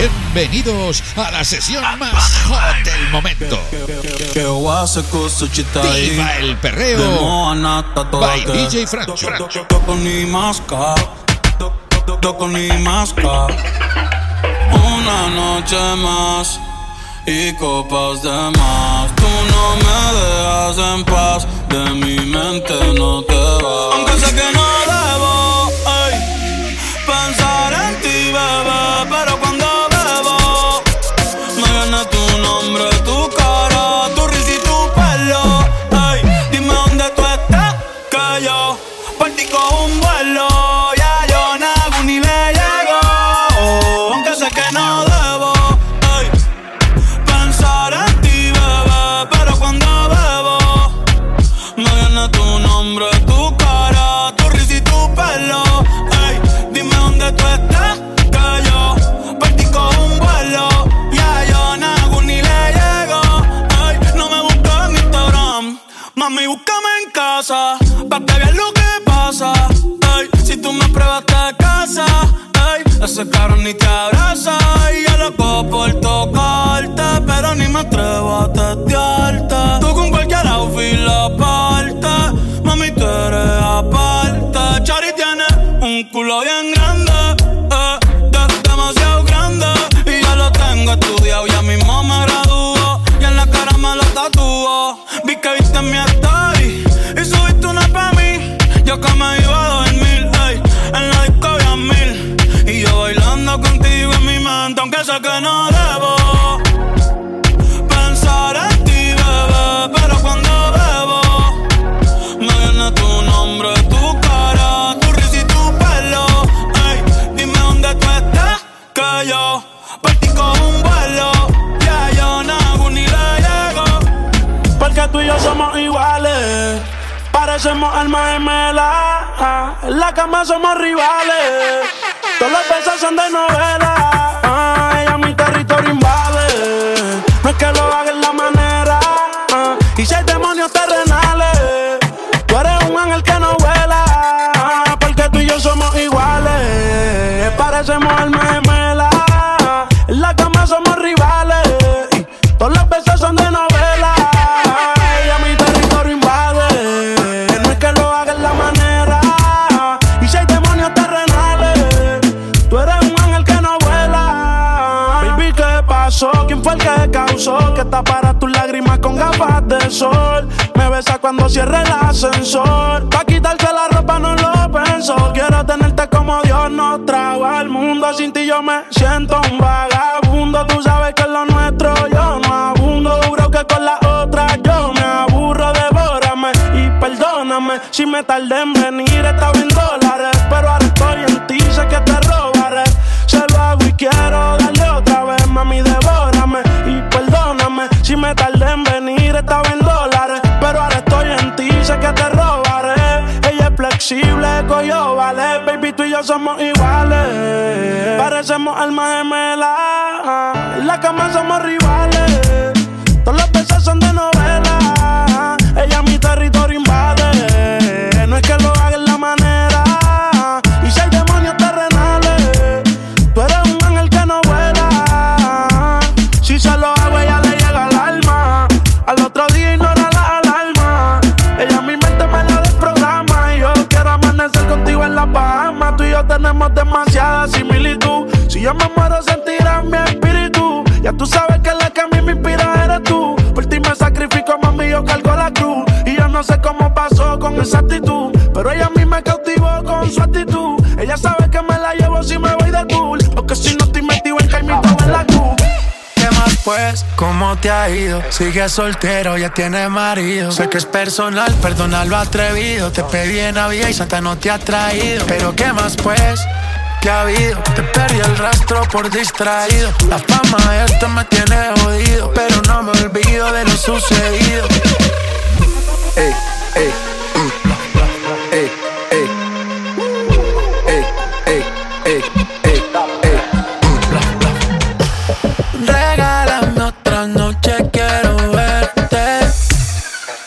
Bienvenidos a la sesión más hot del momento. Viva el perreo. By DJ Francho. Una noche más y copas de más. Tú no me dejas en paz, de mi mente no te vas. Aunque sé que no culo bien grande, eh, de- demasiado grande. Y ya lo tengo estudiado, ya mismo me graduó. Y en la cara me lo tatuó. Vi que viste mi story y subiste una pa' mí. Yo que me iba a dormir, ey, en la disco había mil. Y yo bailando contigo en mi mente, aunque sé que no Parecemos almas gemelas. En la cama somos rivales. Todos los besos son de novela. Me besa cuando cierre el ascensor. Pa' quitarse la ropa no lo pensó. Quiero tenerte como Dios nos trajo al mundo. Sin ti yo me siento un vagabundo. Tú sabes que es lo nuestro yo no abundo. Duro que con la otra yo me aburro. Devórame y perdóname si me tardé en venir. Estaba en dólares, pero ahora estoy en ti. Sé que te robaré. Se lo hago y quiero darle otra vez, mami, devórame y perdóname si me tardé en venir. Te robaré. Ella es flexible, coyo, vale. Baby, tú y yo somos iguales. Parecemos almas gemelas. En la cama somos rivales. Todos los besos son de novela. Si yo me muero, sentirás mi espíritu. Ya tú sabes que la que a mí me inspira eres tú. Por ti me sacrifico, mami, yo cargo la cruz. Y yo no sé cómo pasó con esa actitud. Pero ella a mí me cautivó con su actitud. Ella sabe que me la llevo si me voy de cool. Porque si no estoy metido en caimito en la cruz. ¿Qué más pues? ¿Cómo te ha ido? Sigues soltero, ya tienes marido. Sé que es personal, perdona lo atrevido. Te pedí en Navidad y Santa no te ha traído. Pero ¿qué más pues? ¿Qué ha habido? Te perdí el rastro por distraído. La fama de esto me tiene jodido. Pero no me olvido de lo sucedido. Ey, ey, mm. ey, ey, ey, ey, ey, ey, ey. Regálame otra noche, quiero verte.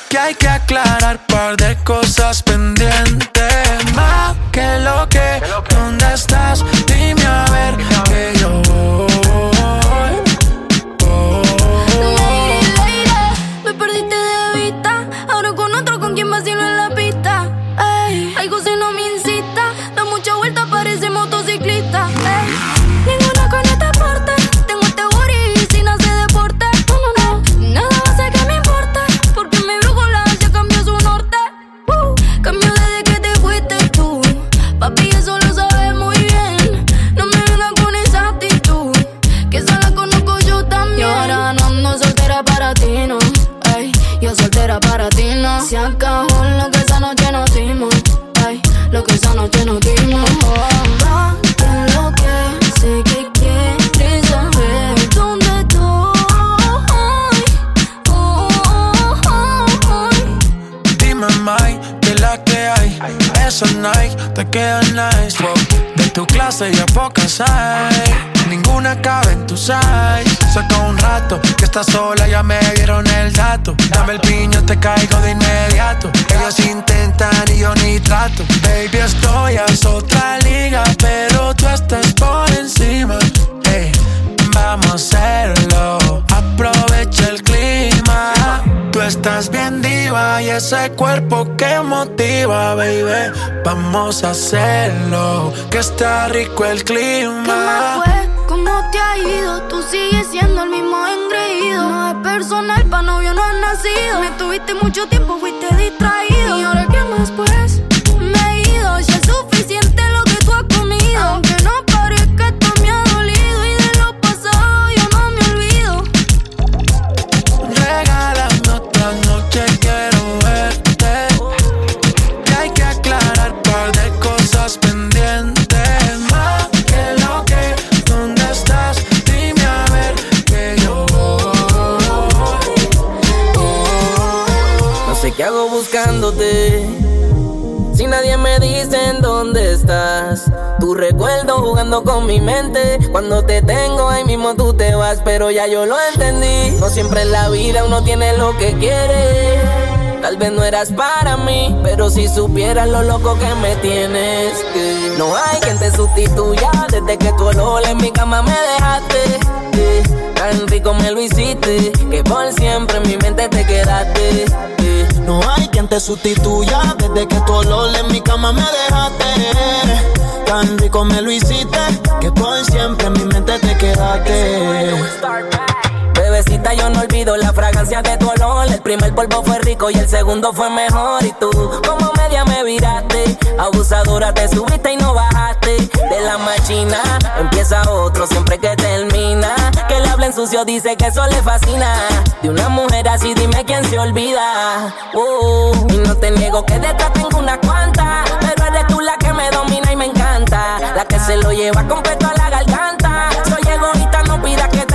Que hay que aclarar par de cosas pendientes. Está rico el clima. ¿Cómo te ha ido? Tú sigues siendo el mismo engreído. No es personal, pa' novio no has nacido. Me tuviste mucho tiempo, Cuando te tengo ahí mismo tú te vas. Pero ya yo lo entendí. No siempre en la vida uno tiene lo que quiere. Tal vez no eras para mí, pero si supieras lo loco que me tienes, que no hay quien te sustituya desde que tu olor en mi cama me dejaste. Tan rico me lo hiciste, que por siempre en mi mente te quedaste. eh. No hay quien te sustituya desde que tu olor en mi cama me dejaste. Tan rico me lo hiciste que por siempre en mi mente te quedaste. Bebecita, yo no olvido la fragancia de tu olor. El primer polvo fue rico y el segundo fue mejor. Y tú, como media me viraste. Abusadora, te subiste y no bajaste. De la machina empieza otro siempre que termina. Que le hablen sucio, dice que eso le fascina. De una mujer así, dime quién se olvida. Uh, y no te niego que detrás tengo unas cuantas. Pero eres tú la que me domina y me encanta. La que se lo lleva completo a la garganta. Soy egoísta,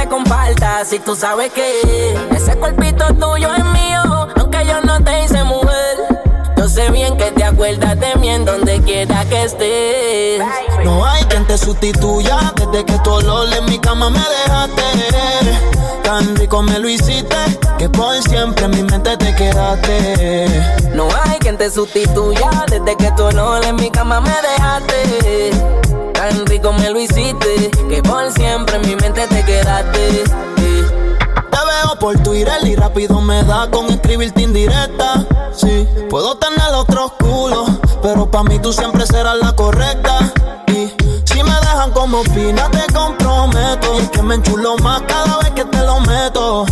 comparta. Si tú sabes que ese cuerpito tuyo es mío, aunque yo no te hice mujer. Yo sé bien que te acuerdas de mí en donde quiera que estés. No hay quien te sustituya desde que tu olor en mi cama me dejaste. Tan rico me lo hiciste que por siempre en mi mente te quedaste. No hay quien te sustituya desde que tu olor en mi cama me dejaste. Tan rico me lo hiciste que por siempre en mi mente te quedaste. Te veo por Twitter y rápido me da con escribirte indirecta. Sí, puedo tener otros culos, pero pa' mí tú siempre serás la correcta. Y si me dejan como opina, te comprometo. Y es que me enchulo más cada vez que te lo meto.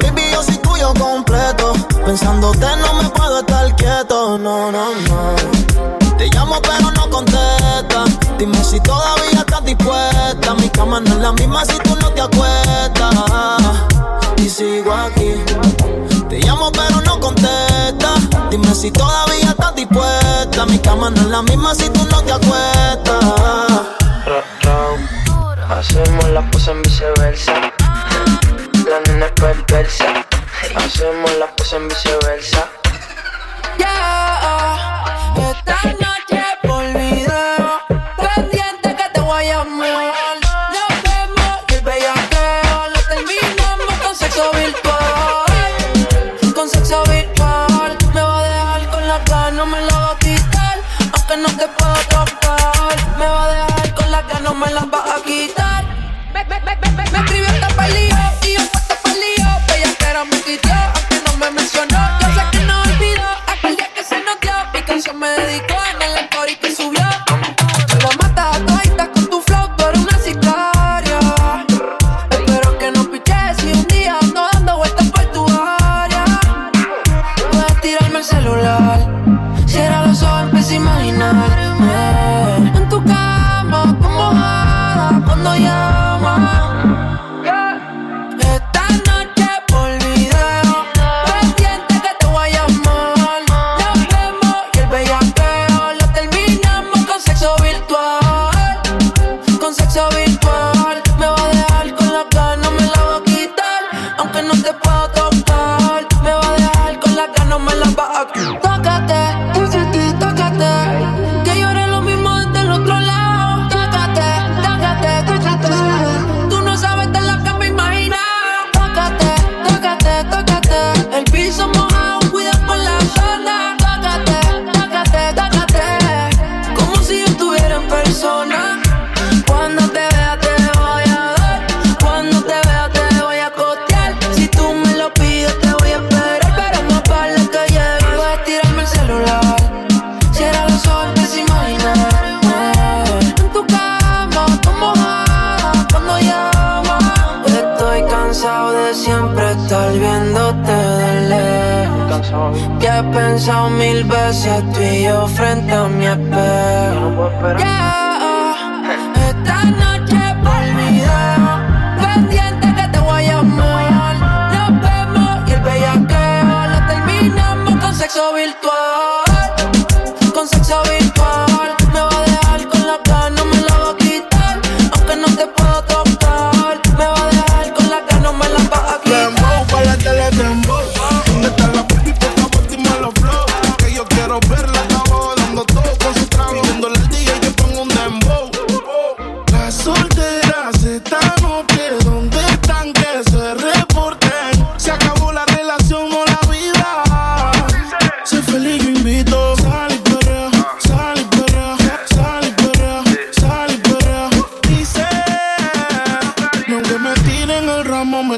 Baby, yo soy tuyo completo. Pensándote no me puedo estar quieto, no, no, no. Te llamo pero no contesta. Dime si todavía estás dispuesta. Mi cama no es la misma si tú no te acuestas. Y sigo aquí. Te llamo pero no contesta. Dime si todavía estás dispuesta. Mi cama no es la misma si tú no te acuestas. Hacemos la pose en viceversa. La nena es perversa. Hacemos la pose en viceversa. Yeah, esta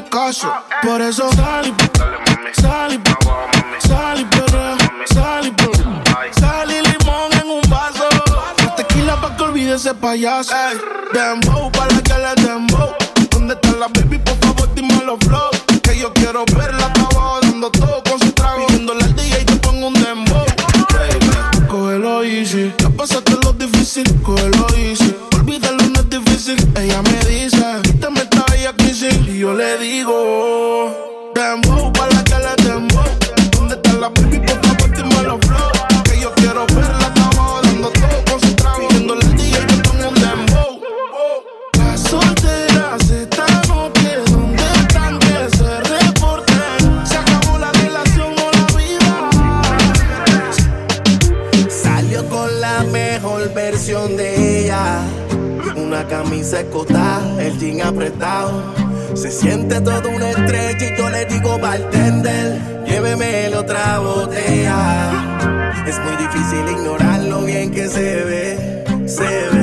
Por eso sal y mami. sal y Agua, sal y sal y. Sal y limón en un vaso. La tequila pa' que olvide ese payaso. Ey, dembow para que le dembow. ¿Dónde está la baby? Por favor, dime los flow. Que yo quiero verla seco está, el jean apretado. Se siente todo una estrella y yo le digo bartender, lléveme la otra botella. Es muy difícil ignorar lo bien que se ve, se ve.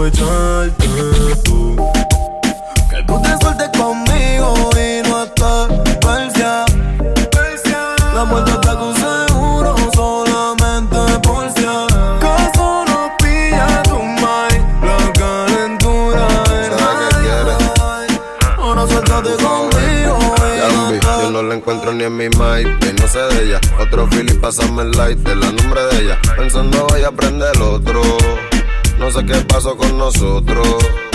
Aprovecharte tú. Que tú te sueltes conmigo y no estés persia. La puerta está con seguro solamente por si acaso nos pilla tu mind. La calentura de Ahora suéltate conmigo y no estés yo no la encuentro ni en mi MyPay, no sé de ella. Otro Philly, pásame el light de la nombre de ella. Pensando voy a aprender el otro. Sé qué pasó con nosotros.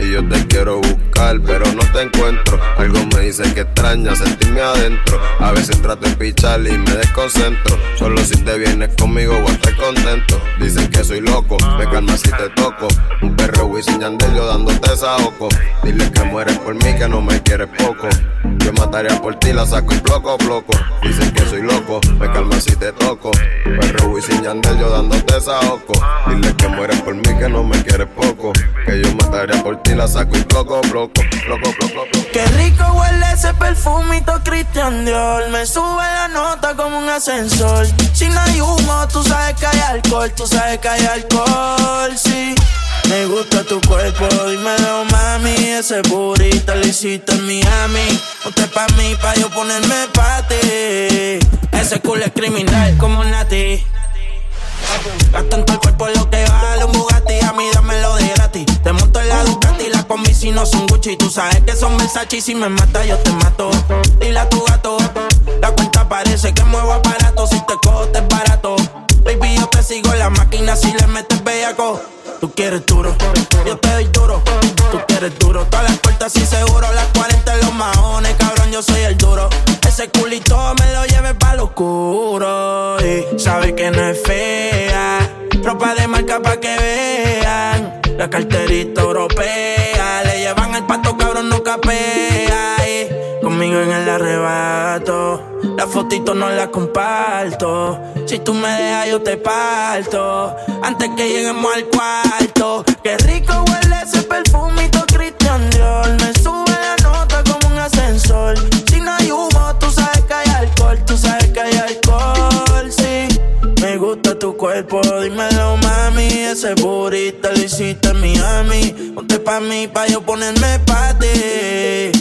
Y yo te quiero buscar, pero no te encuentro. Algo me dice que extraña sentirme adentro. A veces trato de pichar y me desconcentro. Solo si te vienes conmigo voy a estar contento. Dicen que soy loco, me calma si te toco. Un perro Wisin Yandel yo dándote saoco. Dile que mueres por mí, que no me quieres poco. Yo mataría por ti, la saco y bloco, bloco. Dicen que soy loco, me calma si te toco. Perro Wisin Yandel yo dándote saoco. Dile que mueres por mí, que no me quieres poco. Que yo mataría por ti, la saco y bloco, bloco, bloco, bloco. Qué rico huele ese perfumito Christian Dior. Me sube la nota como un ascensor. Si no hay humo, tú sabes que hay alcohol Tú sabes que hay alcohol, sí. Me gusta tu cuerpo, dímelo mami Ese burrito lo hiciste en Miami. Usted pa' mí, pa' yo ponerme pa' ti. Ese culo es criminal como Nati. Gasto en el cuerpo lo que vale un Bugatti A mí dámelo de te monto en la oh. Ducati y la combi si no son Gucci. Tú sabes que son Versace y si me mata yo te mato. Dile a tu gato, la cuenta parece que muevo aparato. Si te cojo te es barato. Baby, yo te sigo en la máquina si le metes bellaco. Tú quieres duro, yo te doy duro. Tú quieres duro, todas las puertas y seguro. Las 40 en los mahones, cabrón, yo soy el duro. Ese culito me lo lleve pa' lo oscuro. Y sabe que no es fea, ropa de marca pa' que vean la carterita europea. Le llevan el pato, cabrón, no capea. Y conmigo en el arrebato. La fotito no la comparto. Si tú me dejas, yo te parto. Antes que lleguemos al cuarto. Qué rico huele ese perfumito Christian Dior. ese burrito lo hiciste en Miami. Ponte pa' mí, pa' yo ponerme pa' ti.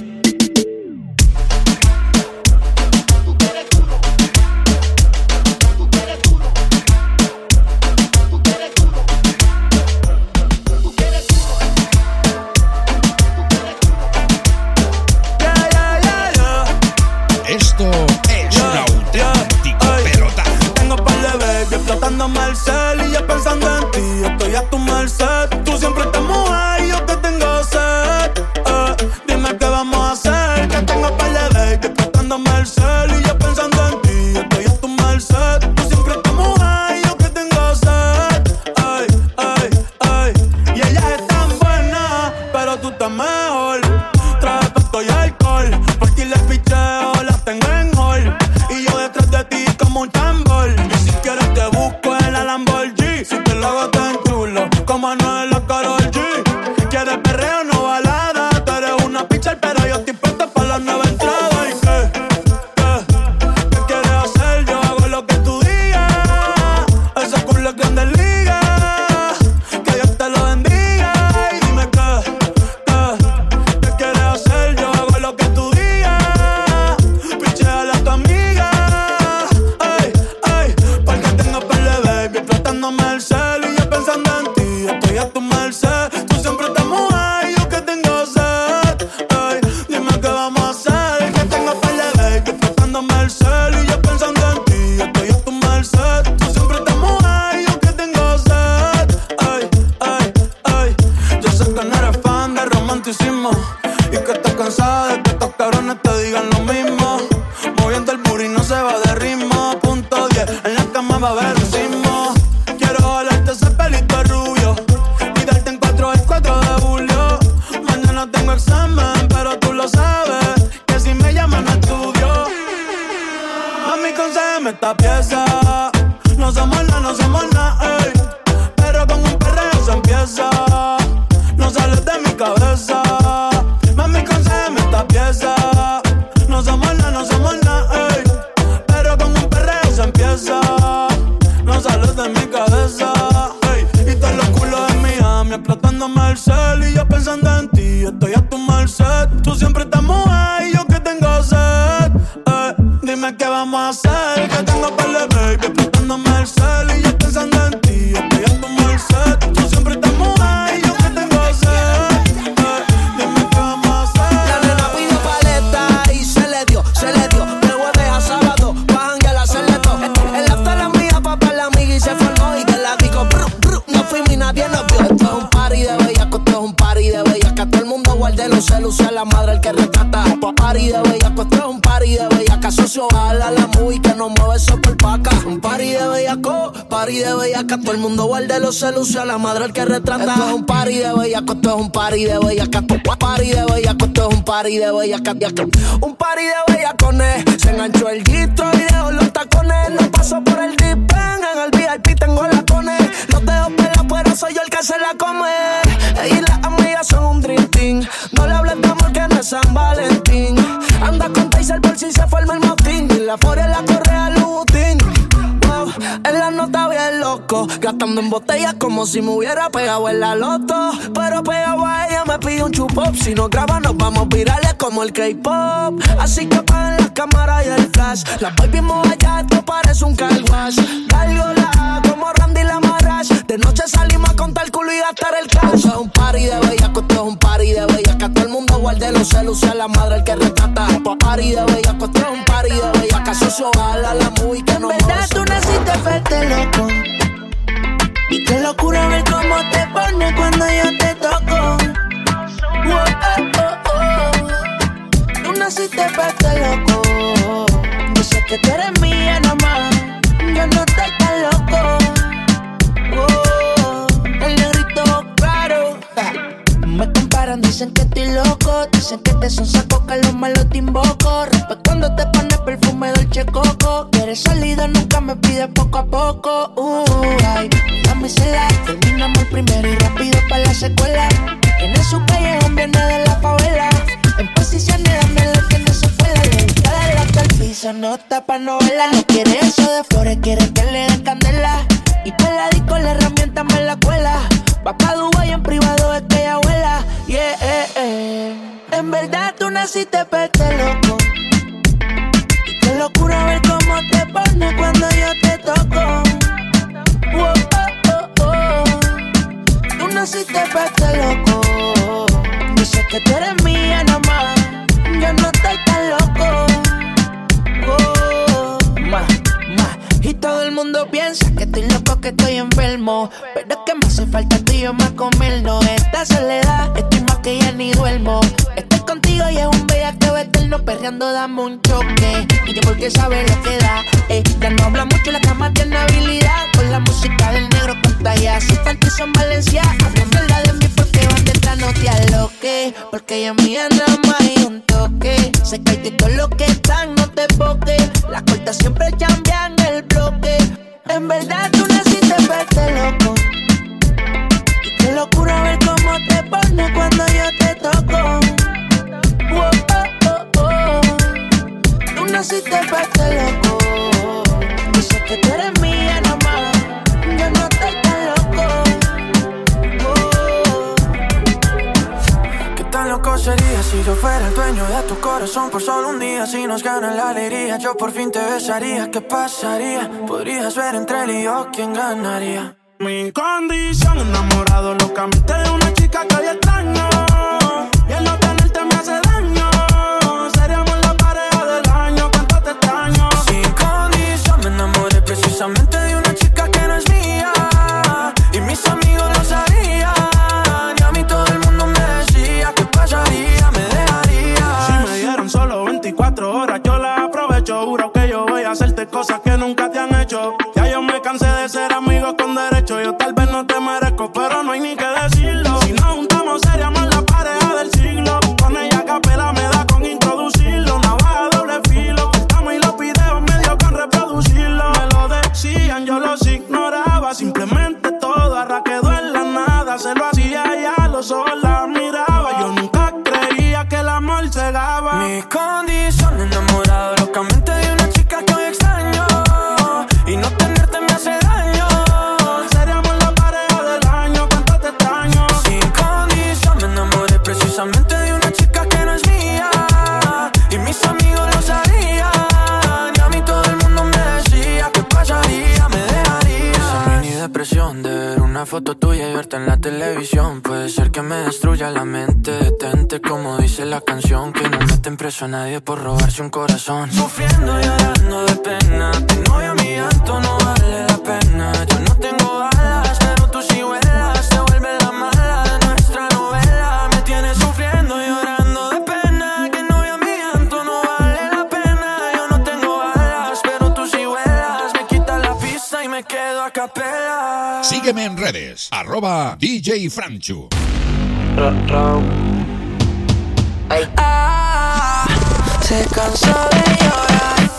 todo el mundo guarde los celos la madre el que retrata. Esto es un party de bellaco, esto es un party de bellaca. Party de bellaco, esto es un party de bellaca. Un party de bellacones, se enganchó el guito En botella como si me hubiera pegado en la loto. Pero pegado a ella me pide un chupop. Si no graba, nos vamos virales como el K-pop. Así que apaguen las cámaras y el flash. La voy bien allá, esto parece un car wash. la como Randy Lamarrash. De noche salimos a contar el culo y gastar el cash. Esto es un party de bellaco, esto es un party de bellaca. Todo el mundo guarde los celos, sea la madre el que rescata. Esto es party de bellaco, esto es un party de bellaca. Socio, a la muy que no En verdad tú naciste fuerte, loco Qué locura ver cómo te pones cuando yo te toco. Oh, oh, oh. Tú naciste para estar loco. Yo sé que tú eres mía, no dicen que estoy loco. Dicen que te son saco, que los malos te invoco. Rompe cuando te pones perfume dolce coco. Quieres nunca me pides poco a poco. Uh, ay, dame la Terminamos primero y rápido para la secuela. Tiene su callejón, viene de la favela. En posiciones, dame lo que no se puede. Le la el piso, no tapa novela. No quiere eso de flores, quiere que le den candela. Y peladico naciste para este loco. Y qué locura ver cómo te pone cuando yo te toco. Oh, oh, oh, tú naciste para este loco. Dice que tú eres mía nomás. Yo no estoy tan loco. Y todo el mundo piensa que estoy loco, que estoy enfermo. Pero es que me hace falta tú y yo más comernos. Esta soledad, estoy más que ya ni duermo. Eterno perreando, dame un choque. Y yo porque sabe lo que da. Eh, ya no habla mucho, la cama tiene habilidad. Con la música del negro pantalla. Si falta son Valencia, habla de mí porque van detrás, no te aloques. Porque ella mía nada más hay un toque. Se cae de todo lo que están, no te boques. Las cortas siempre cambian el bloque. En verdad tú naciste verte loco. Y qué locura ver cómo te pone cuando yo te toco. Oh. Naciste verte loco. Dice que tú eres mía nomás. Yo no estoy tan loco. Oh. ¿Qué tan loco sería si yo fuera el dueño de tu corazón por solo un día? Si nos gana la alegría, yo por fin te besaría. ¿Qué pasaría? Podrías ver entre él y yo quién ganaría. Mi condición, enamorado locamente de una chica que hoy extraño. Ser que me destruya la mente. Detente, como dice la canción. Que no meten preso a nadie por robarse un corazón. Sufriendo y llorando de pena. Tu novio mi llanto no vale la pena. Yo no tengo Sígueme en redes, arroba DJ Franchu. Ah, se cansó de llorar.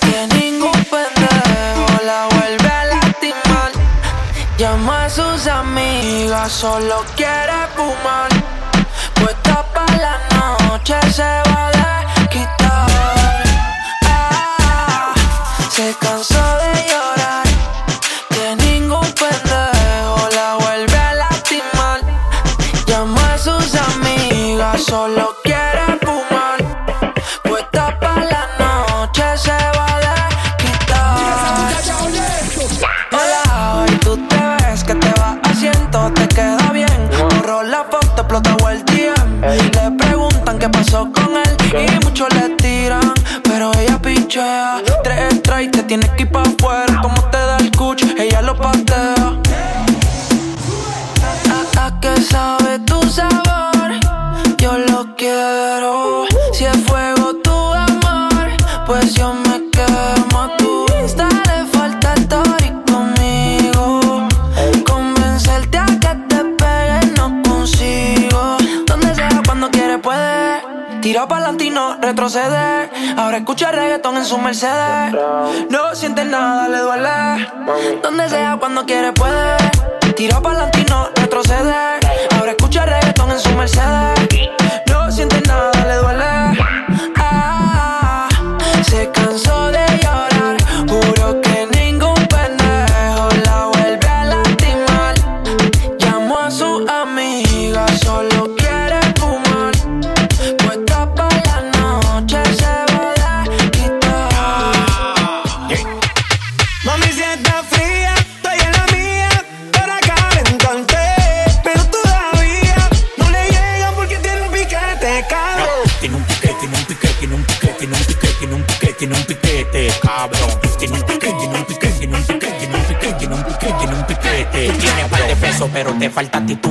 Que ningún pendejo la vuelve a lastimar. Llama a sus amigas, solo quiere fumar. Puesta pa' la noche, se va a quitar. Ah, se cansó de solo reggaetón en su Mercedes. No siente nada, le duele. Donde sea, cuando quiere, puede. Tiro pa'lante y no retroceder. Ahora escucha reggaetón en su Mercedes. No siente nada, le duele.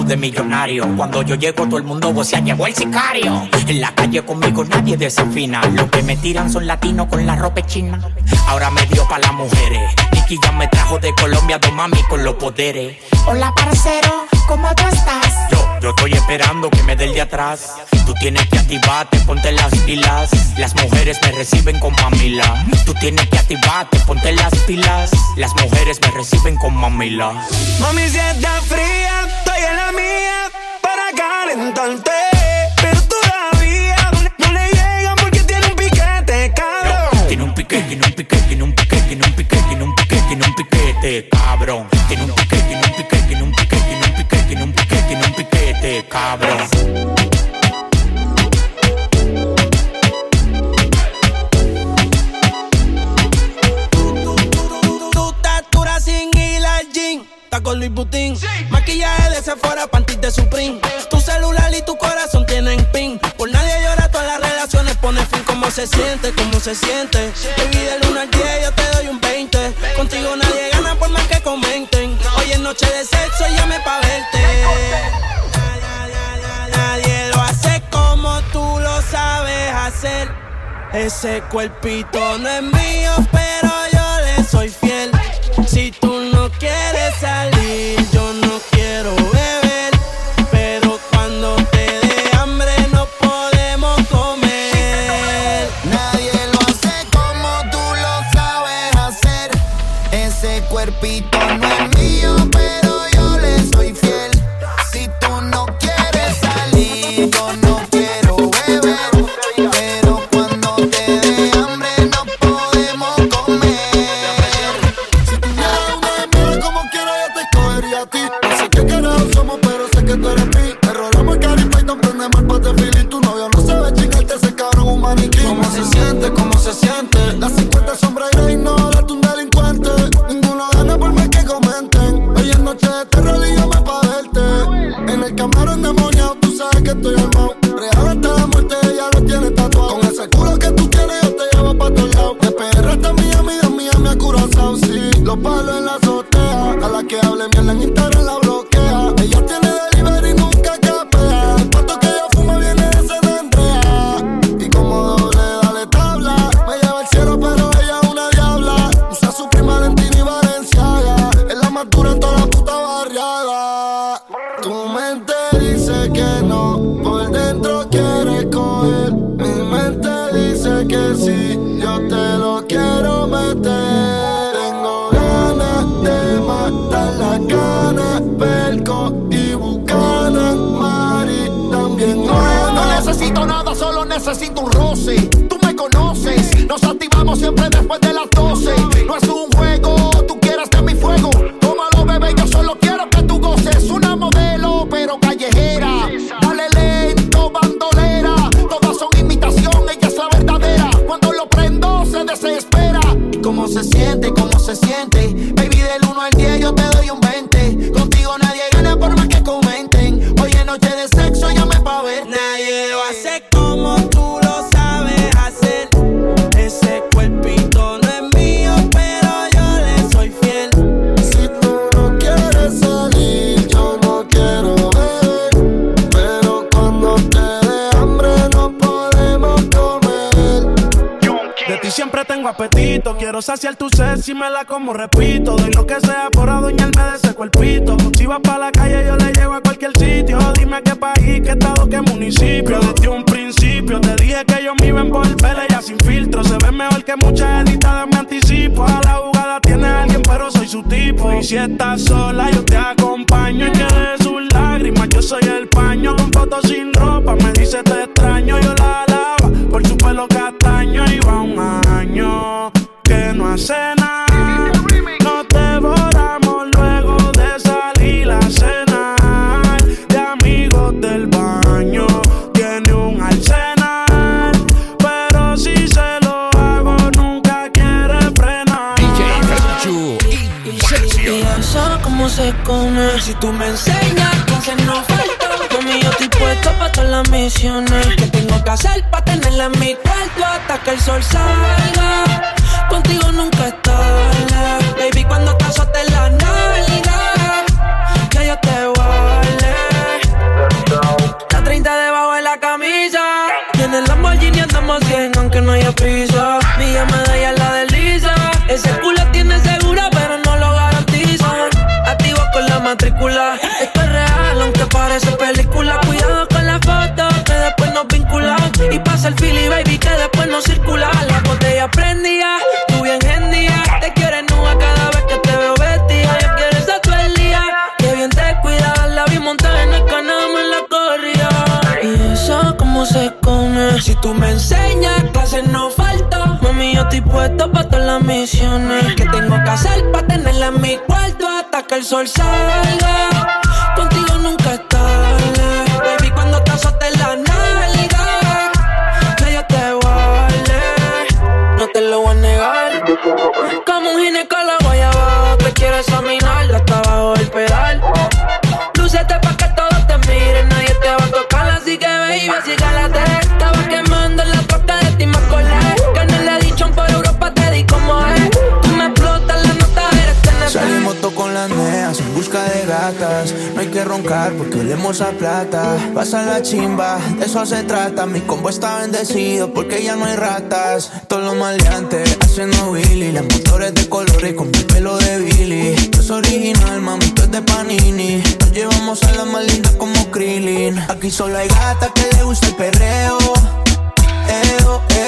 de millonario. Cuando yo llego, todo el mundo vocea, llegó el sicario. En la calle conmigo nadie desafina. Los que me tiran son latinos con la ropa china. Ahora me dio pa' las mujeres. Nicky ya me trajo de Colombia dos mami con los poderes. Hola, parcero, ¿cómo tú estás? Yo, yo estoy esperando que me dé el de atrás. Tú tienes que activarte, ponte las pilas. Las mujeres me reciben con mamila. Tú tienes que activarte, ponte las pilas. Las mujeres me reciben con mamila. Mami, si está fría cabrón. Tiene un piquete, tiene un piquete, tiene un piquete, tiene un piquete, tiene un piquete, tiene un piquete, cabrón. con Luis Butín. Maquillaje de Sephora, panties de Supreme. Tu celular y tu corazón tienen pin. Por nadie llora, todas las relaciones pone fin. ¿Cómo se siente? ¿Cómo se siente? Baby, del 1 al 10 yo te doy un 20. Contigo nadie gana por más que comenten. Hoy es noche de sexo y llame pa' verte. Nadie lo hace como tú lo sabes hacer. Ese cuerpito no es mío, pero yo le soy fiel. Si tú no quieres salir, yo no me la como, repito. Misiones Que tengo que hacer pa' tenerla en mi cuarto Hasta que el sol salga. Contigo nunca es tarde Baby, cuando te azotes la nalga Que yo te vale La 30 debajo de la camisa. Tiene el Lamborghini andamos 100 aunque no haya prisa. Mi llamada ya la desliza. Ese culo tiene segura pero no lo garantizan Activo con la matrícula sol salga roncar porque olemos a plata. Pasa la chimba, de eso se trata. Mi combo está bendecido porque ya no hay ratas. Todos los maleantes haciendo Willy. Las motores de colores con mi pelo de Billy. No es original, mami, tú es de Panini. Nos llevamos a la más linda como Krillin. Aquí solo hay gatas que le gusta el perreo. Eo, eo.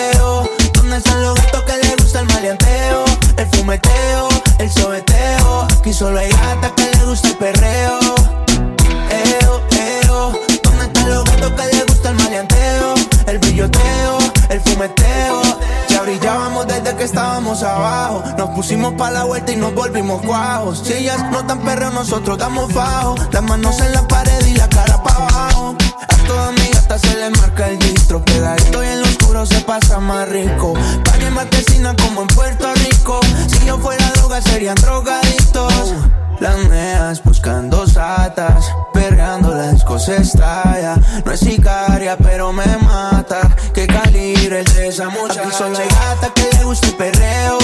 Abajo. Nos pusimos pa' la vuelta y nos volvimos cuajos. Si ellas no tan perreo, nosotros damos fajo. Las manos en la pared y la cara pa' abajo. A toda mi gata se le marca el distro. Pegadito y en lo oscuro se pasa más rico. En marquesina como en Puerto Rico. Si yo fuera droga, serían drogadictos. Las neas buscando satas, perreando la disco se estalla. No es sicaria, pero me mata. Que calibre el de esa muchacha. Aquí solo hay gata que le gusta el perreo.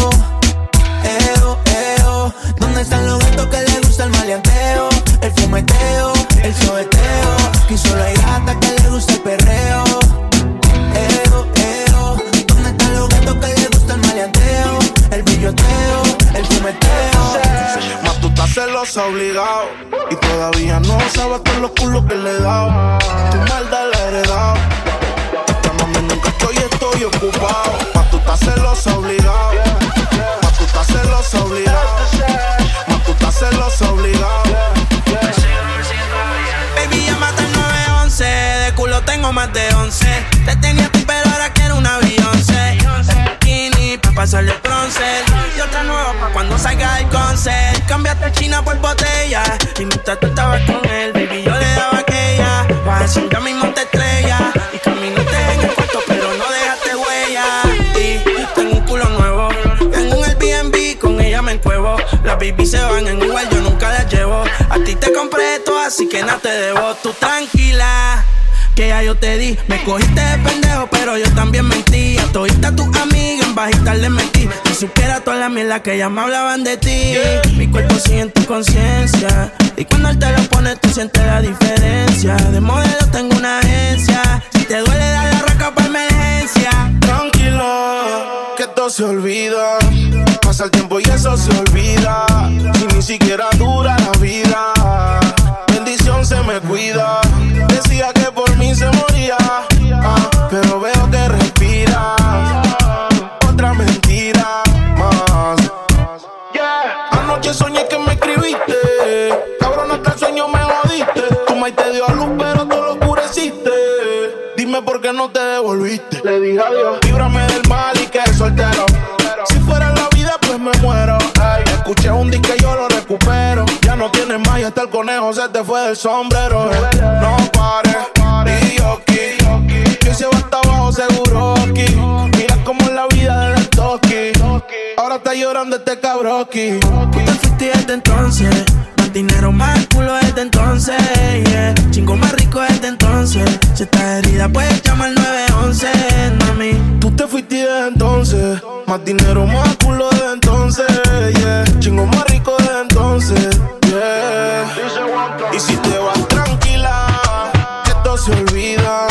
Eo, eo. ¿Dónde están los gatos que le gusta el maleanteo? El fumeteo, el sobeteo. Aquí solo hay gata que le gusta el perreo. Eo, eo. ¿Dónde están los gatos que le gusta el maleanteo? El fumeteo. Tú estás celosa obligado Y todavía no sabes con los culos que le he dado. Tu maldad la he heredado. Esta mami nunca estoy, estoy ocupado. Más tú estás celosa obligado Más tú estás celosa obligado Más tú estás celosa obligado Baby, llámate al 911. De culo tengo más de 11. Te tenía pasarle el bronce. Y otra nueva pa' cuando salga el concert. Cambiaste China por botella. Y mientras tú estabas con él, baby, yo le daba aquella. Vas a mismo te estrella. Y caminaste en el cuarto, pero no dejaste huella. Y tengo un culo nuevo. Tengo un Airbnb, con ella me encuevo. Las baby se van en igual, yo nunca las llevo. A ti te compré esto, así que nada te debo. Tú tranquila, que ya yo te di. Me cogiste de pendejo, pero yo también mentí. A en bajita le metí. Si supiera toda la mierda que ya me hablaban de ti. Mi cuerpo sigue en tu conciencia. Y cuando él te lo pone, tú sientes la diferencia. De modelo tengo una agencia. Si te duele, dale arranca pa' emergencia. Tranquilo, que todo se olvida. Pasa el tiempo y eso se olvida. Y ni siquiera dura la vida. Bendición se me cuida. Decía que por mí se moría. ah, pero veo no te devolviste. Le dije adiós. Líbrame del mal y que soltero. Si fuera la vida, pues me muero. Ay, escuché un disco y yo lo recupero. Ya no tienes más y hasta el conejo se te fue del sombrero. eh. No pares, y yo aquí. Se va hasta abajo seguro aquí. Mira cómo es la vida del toki. Ahora está llorando este cabroki. Tú te fuiste desde entonces. Más dinero, más culo desde entonces. Yeah. Chingo más rico desde entonces. Si estás herida, puedes llamar al 911, mami. Tú te fuiste desde entonces. Más dinero, más culo desde entonces. Yeah. Chingo más rico desde entonces. Yeah. Y si te vas tranquila, esto se olvida.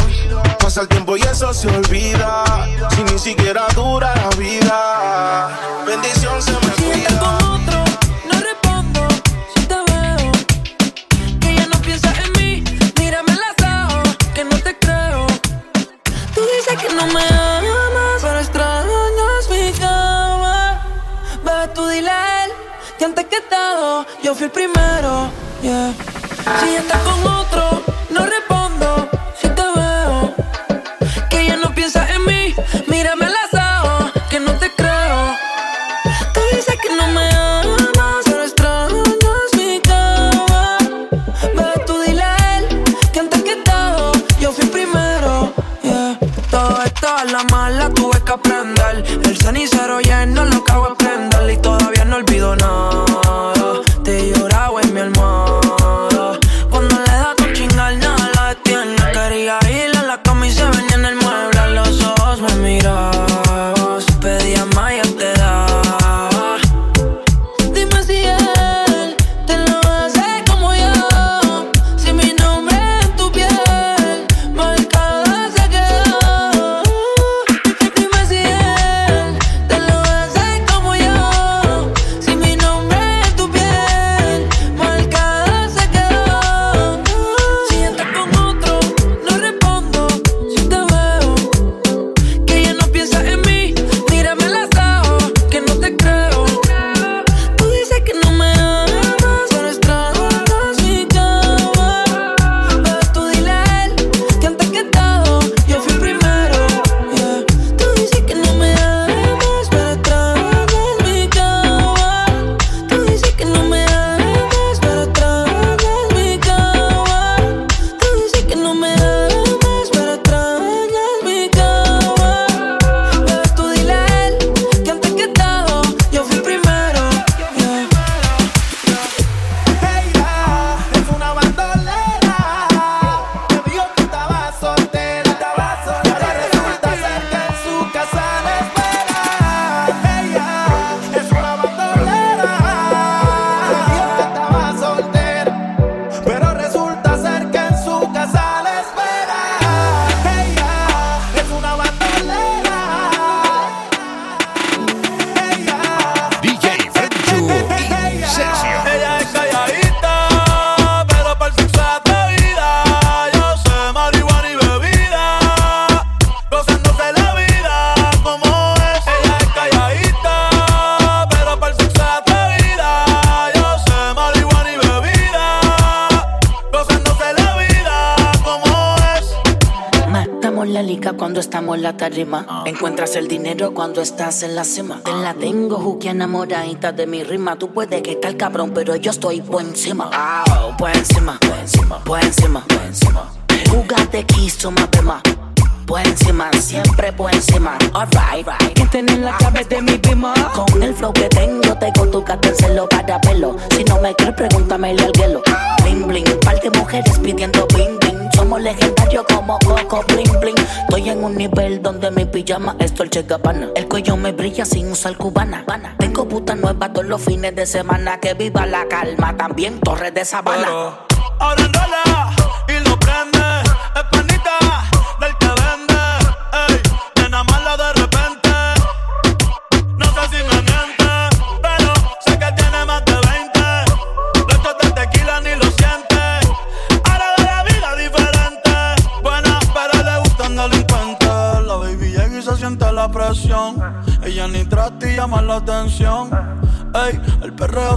Pasa el tiempo y eso se olvida. Si ni siquiera dura la vida. Yo fui el primero. Yeah. Si estás con otro, no respondo si te veo. Que ya no piensas en mí, mírame las ojos, que no te creo. Tú dices que no me amas, pero extrañas mi cama. Bebé, tú dile a él que antes que todo, yo fui primero. Yeah. Todo esto a la mala tuve que aprender. El cenicero lleno tarima. Encuentras el dinero cuando estás en la cima. Te la tengo, Juki, enamoradita de mi rima. Tú puedes que estar cabrón, pero yo estoy por encima. Ah, por encima, por encima, por encima, por encima. Jugate quiso más. Por encima, siempre por encima. Alright, right. Que tener la clave de mi prima. Con el flow que tengo, tengo tu celo para pelo. Si no me crees, pregúntamele al guelo. Bling bling, par de mujeres pidiendo bling bling. Somos legendarios como Coco bling bling. Estoy en un nivel donde mi pijama es Dolce Gabbana. El cuello me brilla sin usar cubana. Tengo puta nueva todos los fines de semana. Que viva la calma, también Torres de Sabana.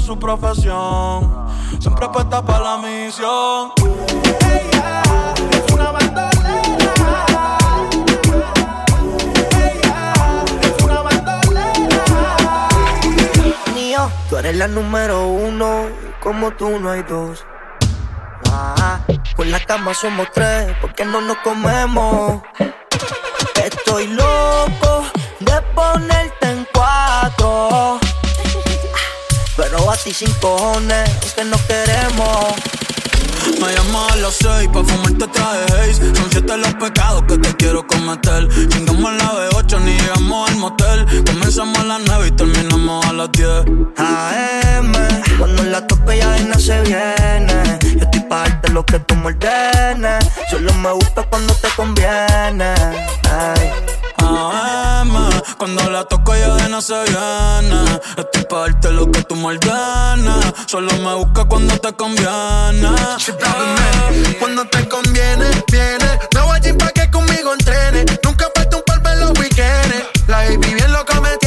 Su profesión. Siempre apuesta para la misión. Ella es una bandolera. Ella es una bandolera. Mío, tú eres la número uno. Como tú no hay dos. Ah, por la cama somos tres, porque no nos comemos. Estoy loco de ponerte Ti sin cojones, que no queremos. Me llamo a las seis pa' fumarte traje haze Son siete los pecados que te quiero cometer Chingamos la B8 ni llegamos al motel Comenzamos a las nueve y terminamos a las 10 AM, cuando la tope ya no se viene. Yo estoy pa' darte lo que tú me ordenes. Solo me gusta cuando te conviene. Ay. Cuando la toco ya de no se viene Estoy pa' darte lo que tú me ordenas Solo me busca cuando te conviene Cuando te conviene, viene. Me voy allí pa' que conmigo entrene. Nunca falta un par en los weekends. La baby bien loca me tiene.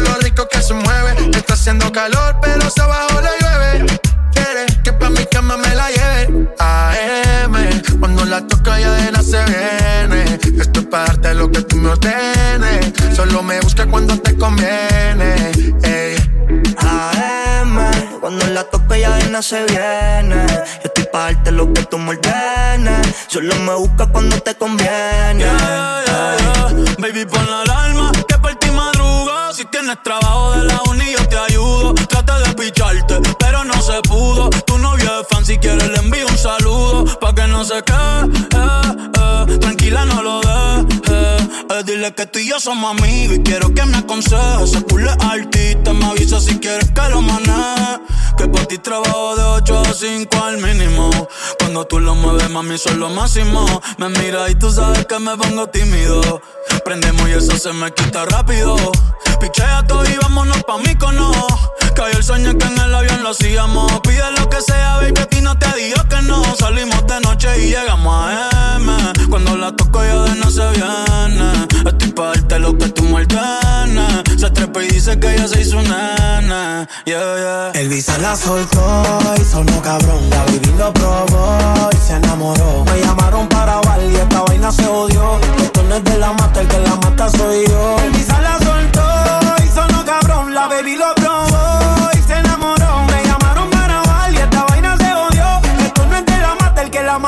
que se mueve. Está haciendo calor, pero se abajo le llueve. Quiere que pa' mi cama me la lleve. AM, cuando la toca ya de se viene. Esto es para darte lo que tú me ordenes. Solo me busca cuando te conviene. Ey. AM, cuando la toco ya de se viene. Estoy pa' darte lo que tú me ordenes. Solo me busca cuando te conviene. Baby, pon la alarma, que madruga. Si tienes trabajo de la uni, yo te ayudo. Trata de picharte, no se pudo. Tu novio es fan, si quieres le envío un saludo. Pa' que no se quede, eh, eh. tranquila, no lo dejes. Eh, dile que tú y yo somos amigos y quiero que me aconsejes. Ese culo es artista, me avisa si quieres que lo maneje. Que por ti trabajo de 8 a 5 al mínimo. Cuando tú lo mueves, mami, son lo máximo. Me mira y tú sabes que me pongo tímido. Prendemos y eso se me quita rápido. Pichea todo y vámonos pa' mí cono. Cayó el sueño que en el avión lo hacíamos. Pide lo que sea, baby, a ti no te digo que no. Salimos de noche y llegamos a M. Cuando la toco ya de no se viene. Estoy pa' darte lo que tú me ordenes. Se trepa y dice que ella se hizo nana. Yeah, yeah. El visa la soltó y sonó cabrón. La baby lo probó y se enamoró. Me llamaron para bailar y esta vaina se odió. Esto no es de la mata, el que la mata soy yo. El visa la soltó y sonó cabrón. La baby lo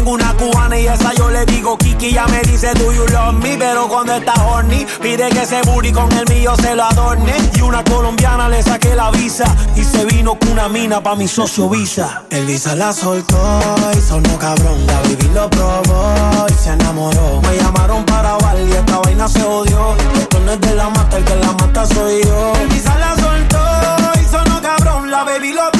Tengo una cubana y esa yo le digo Kiki. Ya me dice do you love me. Pero cuando está horny pide que ese booty con el mío se lo adorne. Y una colombiana le saqué la visa. Y se vino con una mina pa' mi socio Visa. El Visa la soltó y sonó cabrón. La baby lo probó y se enamoró. Me llamaron para bailar y esta vaina se odió. Esto no es de la mata, el que la mata soy yo. El Visa la soltó y sonó cabrón. La baby lo probó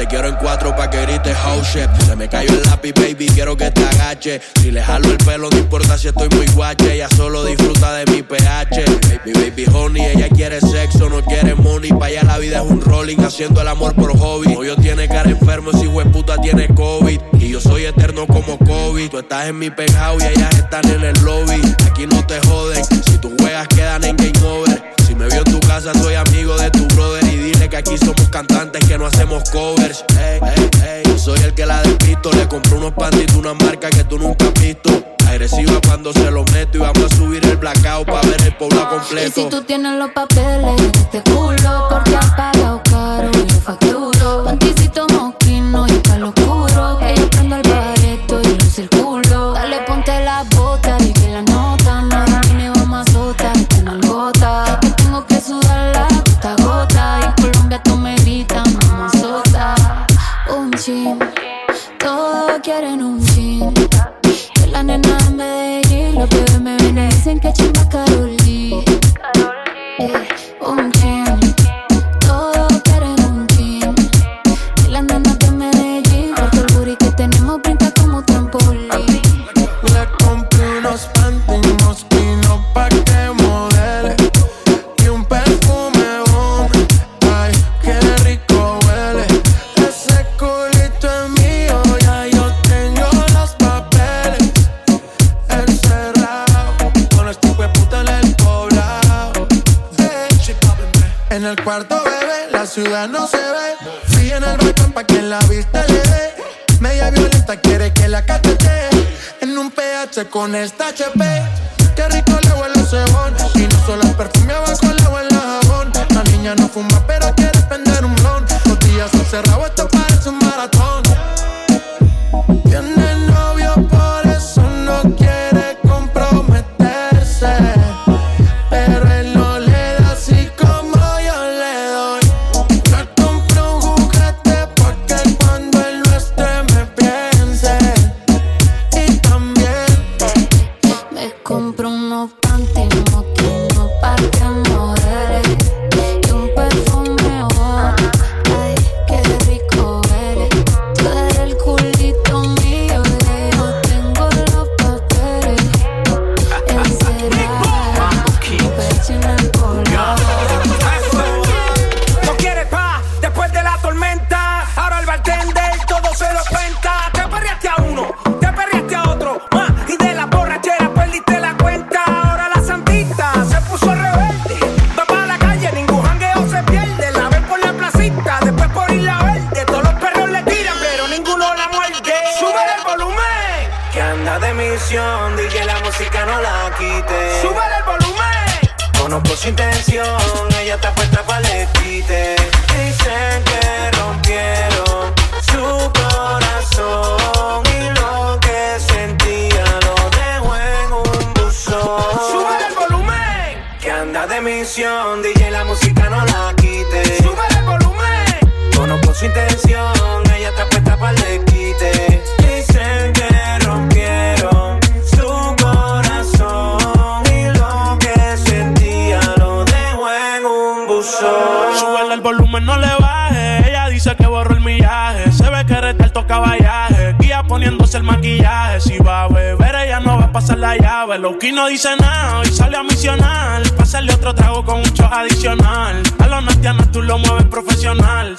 Te quiero en cuatro pa' que grites house shit. Se me cayó el lápiz, baby, quiero que te agache. Si le jalo el pelo, no importa si estoy muy guache. Ella solo disfruta de mi pH. Baby, baby, honey, ella quiere sexo, no quiere money. Pa' allá la vida es un rolling, haciendo el amor por hobby. Hoy yo tiene cara enfermo, si puta tiene COVID. Y yo soy eterno como COVID. Tú estás en mi penthouse y ellas están en el lobby. Aquí no te joden, si tus juegas quedan en game over. Si me vio en tu casa, soy amigo de tu que aquí somos cantantes que no hacemos covers. Ey, ey, ey. Soy el que la despisto, le compré unos panditos, una marca que tú nunca has visto. Agresiva cuando se lo meto y vamos a subir el blackout para ver el pueblo completo. Y si tú tienes los papeles, te culo porque has pagado caro y facturo. cuarto, bebé, la ciudad no se ve. Fui en el balcón pa' que la vista le dé. Media violenta quiere que la cachete. En un PH con esta HP. Qué rico le huele el cebón. Y no solo el perfume, abajo le huele el jabón. La niña no fuma, pero quiere prender un blon. Los días son cerrados, esto parece un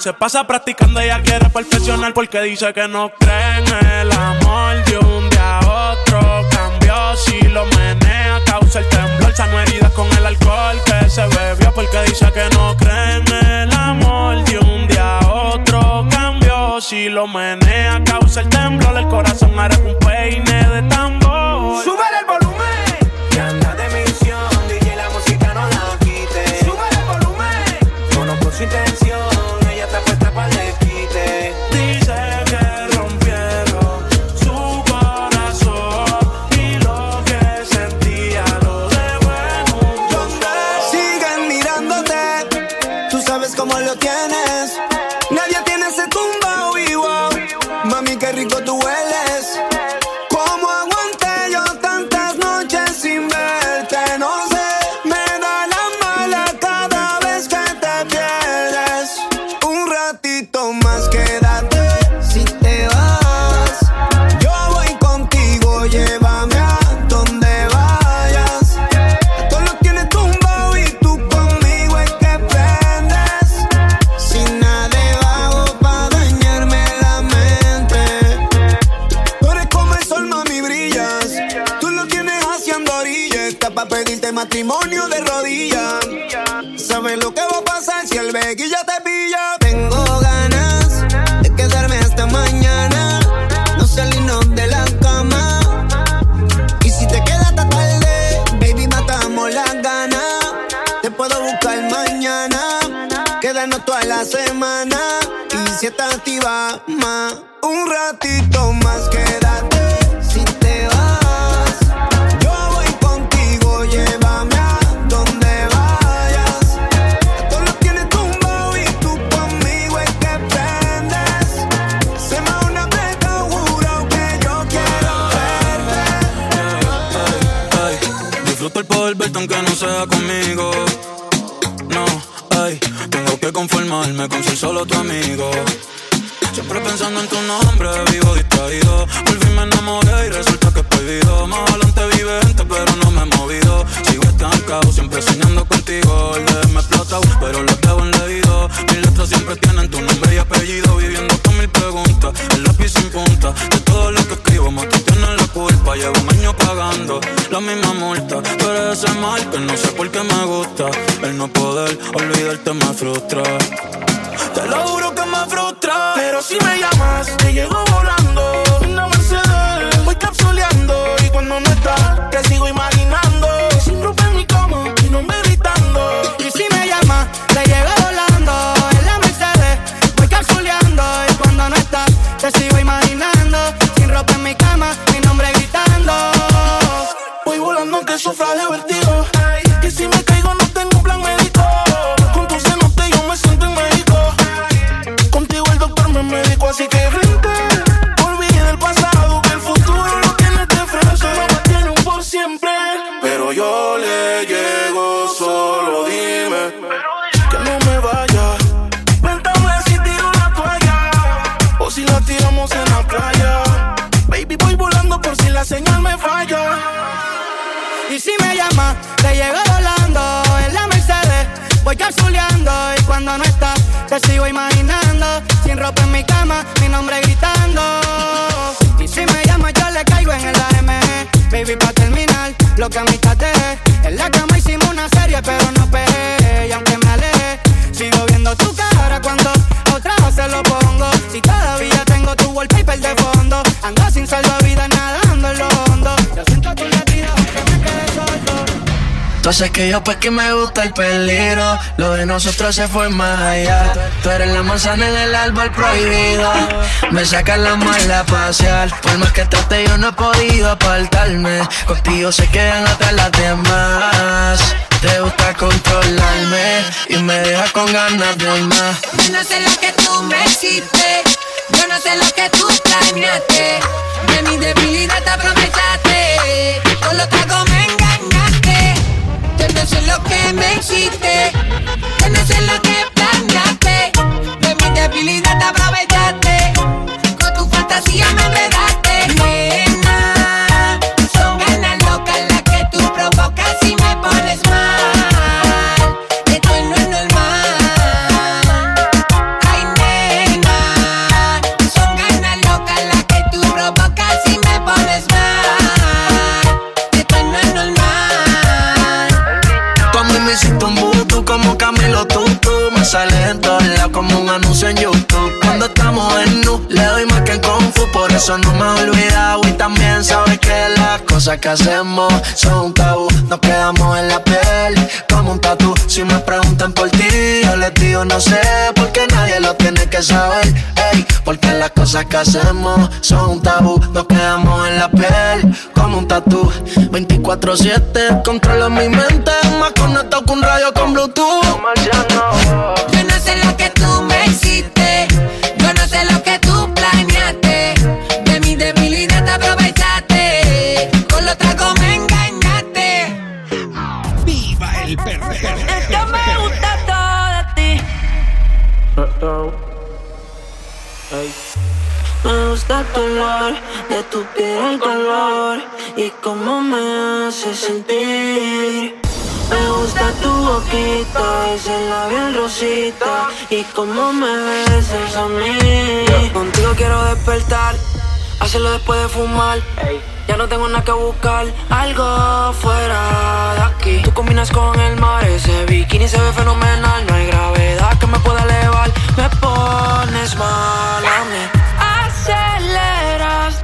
Se pasa practicando, ella quiere perfeccionar porque dice que no cree el amor. De un día a otro cambió, si lo menea, causa el temor como lo tienes. Nadie tiene ese tumbao igual. Mami, qué rico tú hueles. Guilla te pilla. Tengo ganas de quedarme hasta mañana. No salirnos de la cama. Y si te quedas hasta tarde, baby, matamos las ganas. Te puedo buscar mañana. Quedarnos toda la semana. Y si estás activa, más un ratito más que. No, ay, tengo que conformarme con ser solo tu amigo. Siempre pensando en tu nombre, vivo distraído. Por fin me enamoré y resulta que es prohibido. Más adelante vivente, pero no me he movido estancado, siempre soñando contigo. El DM explotado, pero lo tengo en leído. Mis letras siempre tienen tu nombre y apellido, viviendo con mil preguntas. El lápiz sin punta, de todo lo que escribo, más tú tienes la culpa. Llevo un año pagando la misma multa, pero ese mal que no sé por qué me gusta. El no poder olvidarte me frustra. Te lo juro que me frustra, pero si me llamas, te llego volando. Una Mercedes, voy capsuleando y cuando no estás, te sigo imaginando. Y si me llama, te llego volando. Ela Mercedes, voy calculando y cuando no estás, te sigo imaginando. Sin ropa en mi cama, mi nombre gritando. Voy volando que sufra de ver. Te sigo imaginando, sin ropa en mi cama, mi nombre gritando. Y si me llamas, yo le caigo en el AM. Baby, pa' terminar, lo que a mí te Entonces que yo pues que me gusta el peligro. Lo de nosotros se fue más allá. Tú eres la manzana en el árbol prohibido. Me sacan la mala a. Por más que trate yo no he podido apartarme. Contigo se quedan atrás las demás. Te gusta controlarme y me deja con ganas de más. Yo no sé lo que tú me hiciste. Yo no sé lo que tú planeaste. De mi debilidad te aprovechaste. Con no sé lo que me hiciste. Yo no sé lo que planeaste. De mi debilidad te aprovechaste. Con tu fantasía me enredaste. Anuncio en YouTube. Cuando estamos en nu, le doy más que en Kung Fu. Por eso no me he olvidado. Y también sabes que las cosas que hacemos son un tabú. Nos quedamos en la piel como un tatu Si me preguntan por ti, yo les digo no sé Porque nadie lo tiene que saber. Ey, porque las cosas que hacemos son un tabú. Nos quedamos en la piel como un tatu 24-7, controlo mi mente. Más conectado que un radio con Bluetooth cómo me hace sentir. Me gusta tu boquita, ese labial rosita y cómo me besas a mí. Contigo quiero despertar, hacerlo después de fumar. Ya no tengo nada que buscar, algo fuera de aquí. Tú combinas con el mar, ese bikini se ve fenomenal. No hay gravedad que me pueda elevar, me pones mal a mí. Aceleras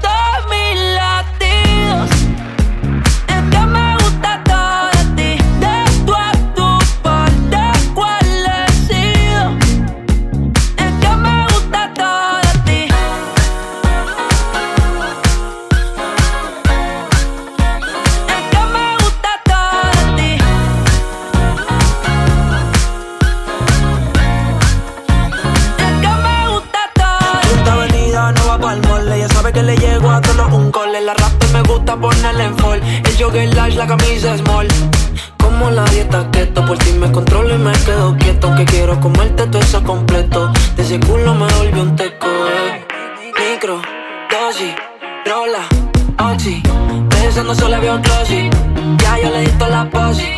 en fall. El jogger large, la camisa small. Como la dieta keto, por ti me controlo y me quedo quieto. Que quiero comerte todo eso completo. De ese culo me volvió un teco. eh. Micro, dosis, rola, oxi. Pensando solo veo glossy. Ya yo le di toda la posi.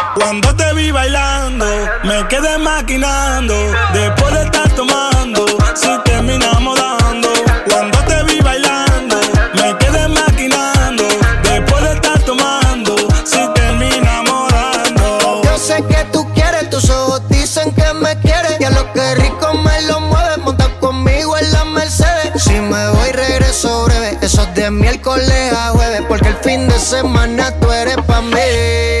Cuando te vi bailando, me quedé maquinando. Después de estar tomando, si terminamos dando. Cuando te vi bailando, me quedé maquinando. Después de estar tomando, si terminamos dando. Yo sé que tú quieres, tus ojos dicen que me quieres. Y a lo que rico me lo mueve, monta conmigo en la Mercedes. Si me voy, regreso breve. Eso es de miércoles a jueves, porque el fin de semana tú eres pa' mí.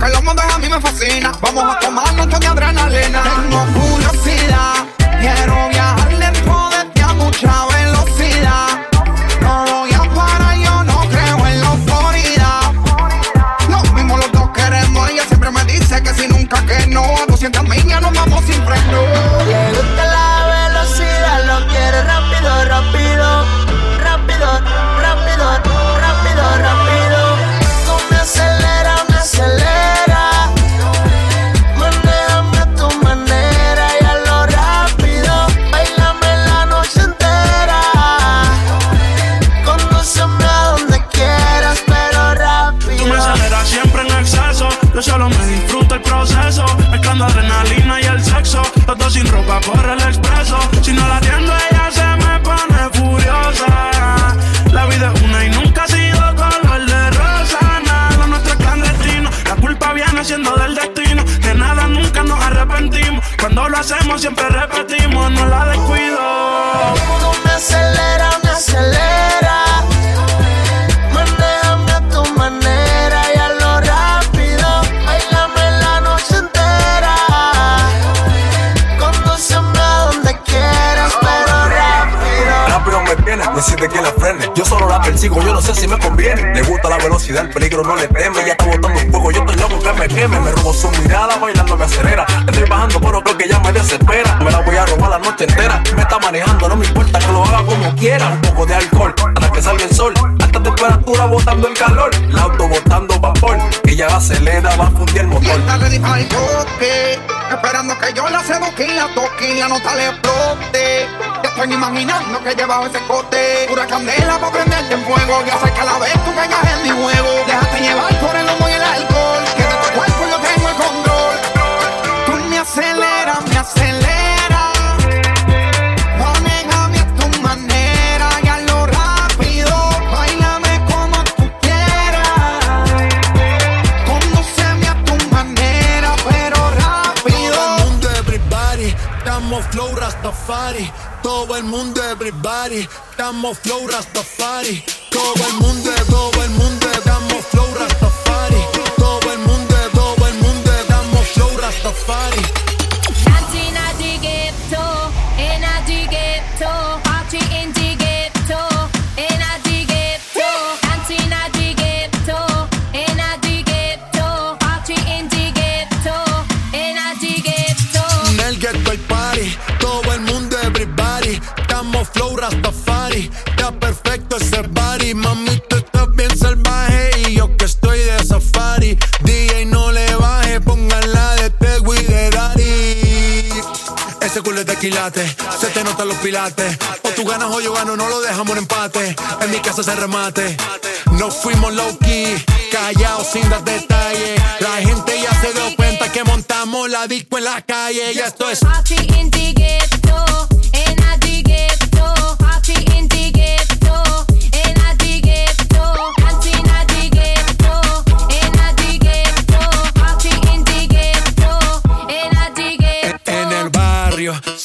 Que los modos a mí me fascina. Vamos a tomarnos de la frene. Yo solo la persigo, yo no sé si me conviene. Le gusta la velocidad, el peligro no le teme. Ya está botando un poco, yo estoy loco que me queme. Me robo su mirada, bailando me acelera. Estoy bajando, pero creo que ya me desespera. Me la voy a robar la noche entera. Me está manejando, no me importa que lo haga como quiera. Un poco de alcohol, hasta que salga el sol. Alta temperatura, botando el calor. La auto botando vapor. Ella acelera, va a fundir el motor. Está el toque, esperando que yo la seduque y la toque y la nota le explote están imaginando que llevaba ese cote. Pura candela para prenderte en fuego y hacer la vez tú caigas en mi juego. Déjate llevar por el humo y el alcohol, que de tu cuerpo yo tengo el control. Tú me aceleras, me aceleras. Estamos flow Rastafari, todo el mundo everybody. Estamos flow Rastafari, todo el mundo, todo el mundo. Estamos flow Rastafari. Perfecto ese body. Mami, tú estás bien salvaje y yo que estoy de safari. DJ no le baje, pónganla de Tego y de Daddy. Ese culo es de quilate, se te notan los pilates. O tú ganas o yo gano, no lo dejamos en empate. En mi casa se remate. No fuimos low key, callados sin dar detalles. La gente ya se dio cuenta que montamos la disco en la calle. Y esto es.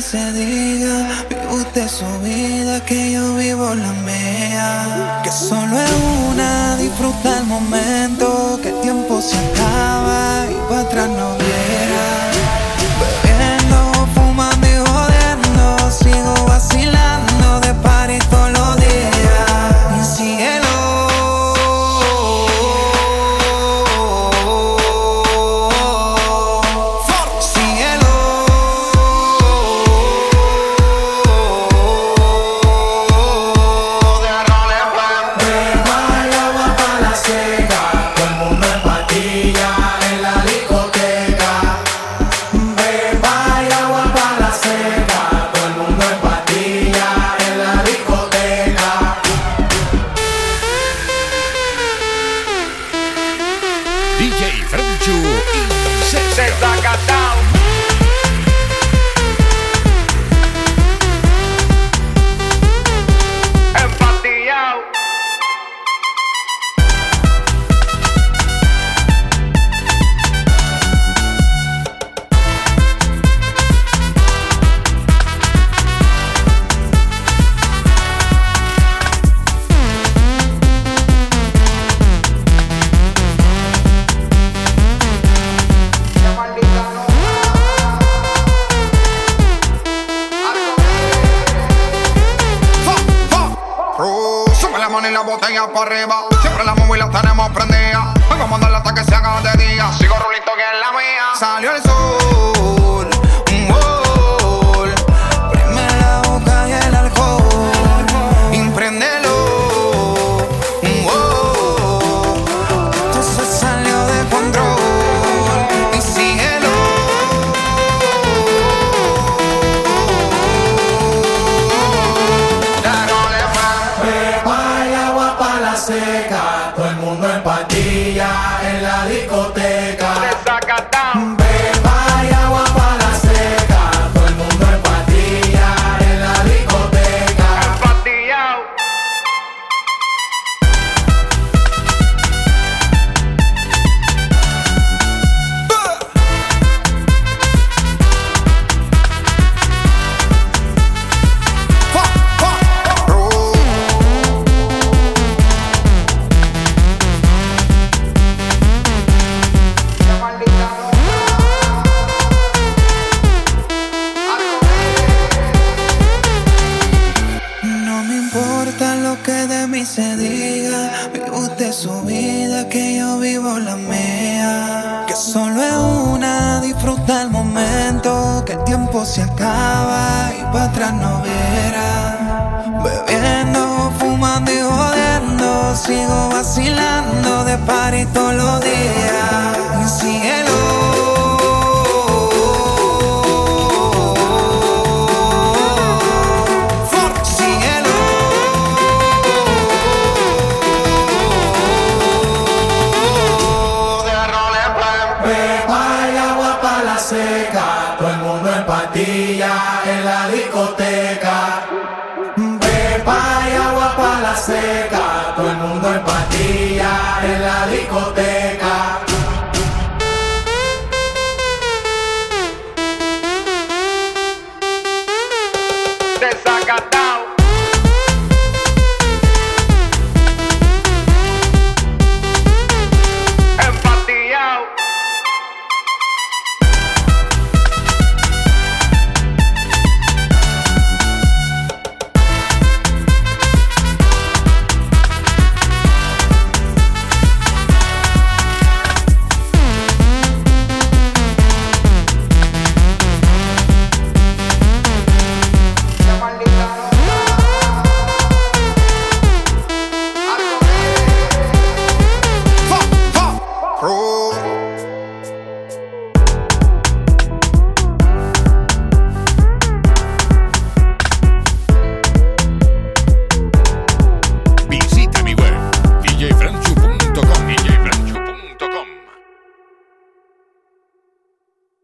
se diga. Vive usted su vida, que yo vivo la mía. Que solo es una, disfruta el momento. Que el tiempo se acaba y para atrás no